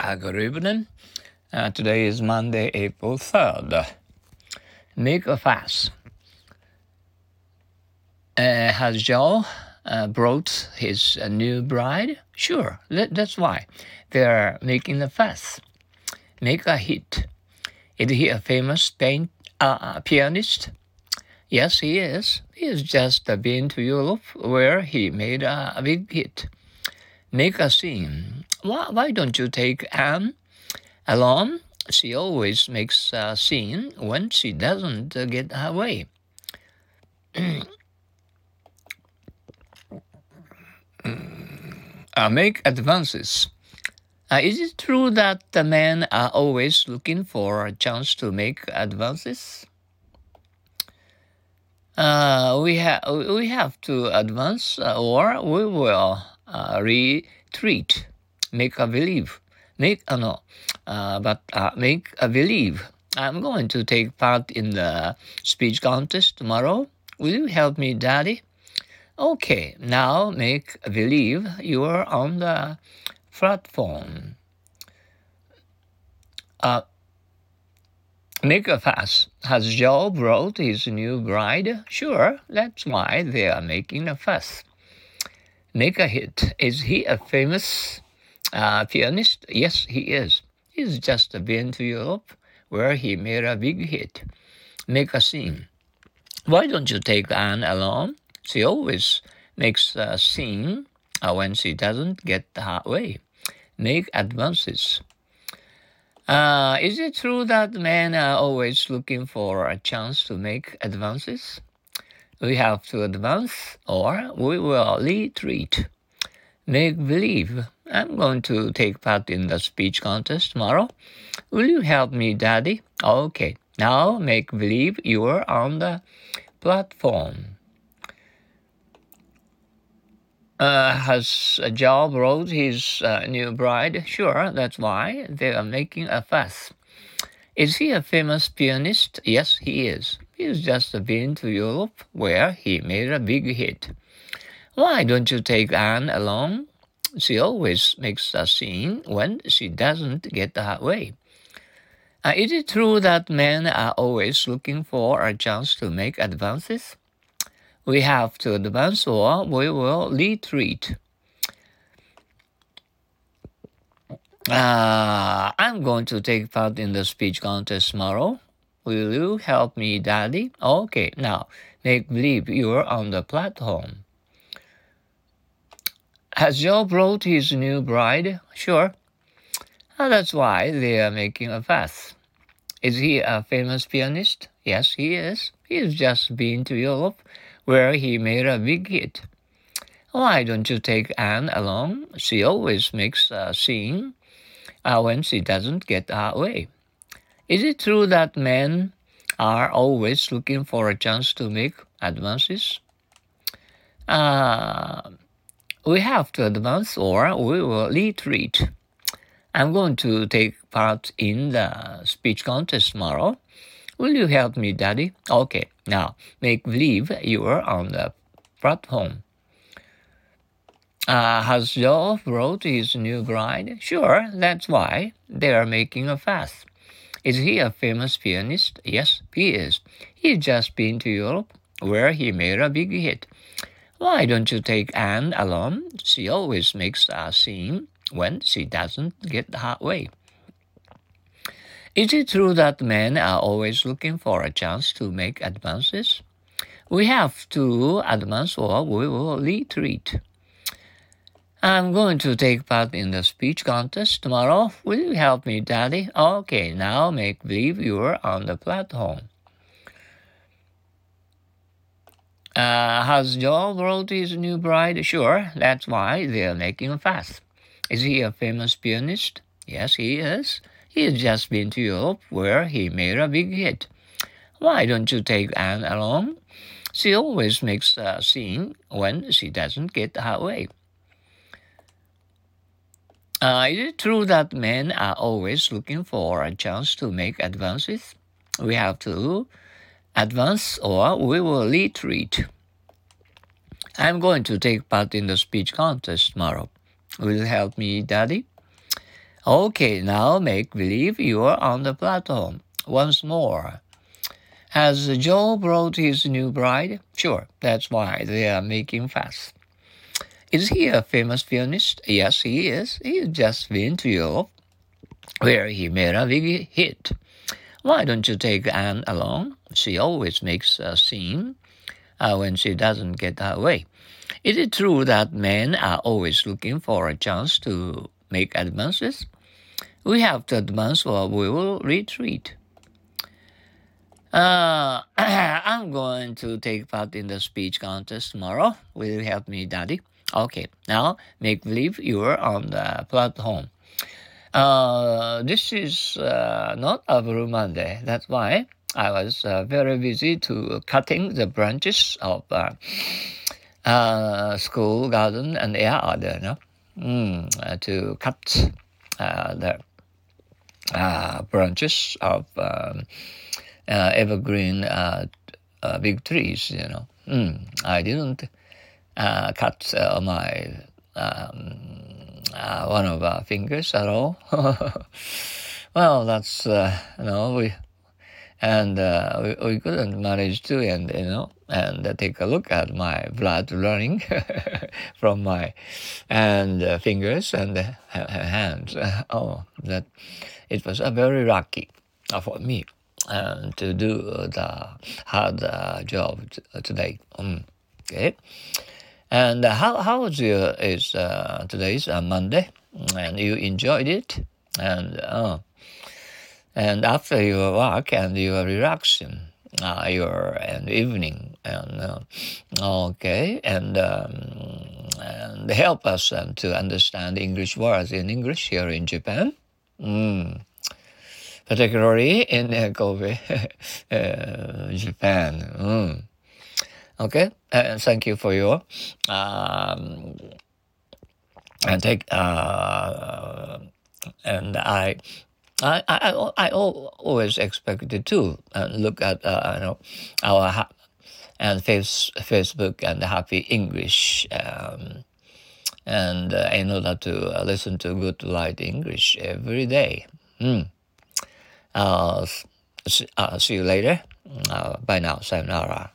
Uh, good evening. Uh, today is Monday, April 3rd. Make a fuss. Uh, has Joe uh, brought his uh, new bride? Sure, that, that's why. They're making a fuss. Make a hit. Is he a famous paint, uh, pianist? Yes, he is. He has just been to Europe where he made a big hit. Make a scene. Why, why don't you take Anne along? She always makes a scene when she doesn't get her way. uh, make advances. Uh, is it true that the men are always looking for a chance to make advances? Uh, we have we have to advance, uh, or we will uh, retreat. Make a believe. Make uh, no, uh, but uh, make a believe. I'm going to take part in the speech contest tomorrow. Will you help me, Daddy? Okay, now make a believe you're on the platform. Uh, Make a fuss. Has Joe brought his new bride? Sure, that's why they are making a fuss. Make a hit. Is he a famous uh, pianist? Yes, he is. He's just been to Europe where he made a big hit. Make a scene. Why don't you take Anne along? She always makes a scene uh, when she doesn't get her way. Make advances. Uh, is it true that men are always looking for a chance to make advances? We have to advance or we will retreat. Make believe. I'm going to take part in the speech contest tomorrow. Will you help me, Daddy? Okay. Now make believe you're on the platform. Uh, has Job brought his uh, new bride? Sure, that's why they are making a fuss. Is he a famous pianist? Yes, he is. He's just been to Europe where he made a big hit. Why don't you take Anne along? She always makes a scene when she doesn't get her way. Uh, is it true that men are always looking for a chance to make advances? we have to advance or we will retreat. Uh, I'm going to take part in the speech contest tomorrow. Will you help me, Daddy? Okay, now make believe you're on the platform. Has Joe brought his new bride? Sure. Uh, that's why they are making a fuss. Is he a famous pianist? Yes, he is. He's just been to Europe where he made a big hit. Why don't you take Anne along? She always makes a scene uh, when she doesn't get her way. Is it true that men are always looking for a chance to make advances? Uh, we have to advance or we will retreat. I'm going to take part in the speech contest tomorrow. Will you help me, Daddy? Okay, now make believe you're on the platform. Uh, has Joe brought his new bride? Sure, that's why they are making a fuss. Is he a famous pianist? Yes, he is. He's just been to Europe, where he made a big hit. Why don't you take Anne along? She always makes a scene when she doesn't get her way. Is it true that men are always looking for a chance to make advances? We have to advance or we will retreat. I'm going to take part in the speech contest tomorrow. Will you help me, Daddy? Okay, now make believe you're on the platform. Uh, has Joe brought his new bride? Sure, that's why they're making a fuss. Is he a famous pianist? Yes, he is. He's just been to Europe where he made a big hit. Why don't you take Anne along? She always makes a scene when she doesn't get her way. Uh, is it true that men are always looking for a chance to make advances? We have to advance or we will retreat. I'm going to take part in the speech contest tomorrow. Will you help me, Daddy? Okay, now make believe you're on the platform once more. Has Joe brought his new bride? Sure, that's why they are making fuss. Is he a famous pianist? Yes, he is. He's just been to Europe, where he made a big hit. Why don't you take Anne along? She always makes a scene uh, when she doesn't get her way. Is it true that men are always looking for a chance to make advances? We have to advance or we will retreat. Uh, I'm going to take part in the speech contest tomorrow. Will you help me, Daddy? Okay, now make believe you're on the platform. Uh, this is uh, not a Blue Monday. That's why I was uh, very busy to cutting the branches of uh, uh, school garden and yard, you know, mm, to cut the branches of um, evergreen big trees. You know, mm, I didn't cut my um, one of our fingers at all. well, that's you know we and uh, we, we couldn't manage to and you know and uh, take a look at my blood running from my and uh, fingers and hands oh that it was a very lucky for me uh, to do the hard uh, job today. Um, okay, and how how was your is uh, today's uh, Monday, and you enjoyed it, and uh, and after your work and your relaxing. Uh, your and evening and uh, okay and um, and help us um, to understand English words in English here in Japan. Mm particularly in uh, Kobe, uh, Japan. Mm. Okay, uh, thank you for your um, and take uh, and I. I, I, I always expected to uh, look at uh, you know our ha- and face, Facebook and Happy English um, and uh, in order to listen to good light English every day. Mm. Uh, see, uh, see you later. Uh, bye now. Sayonara.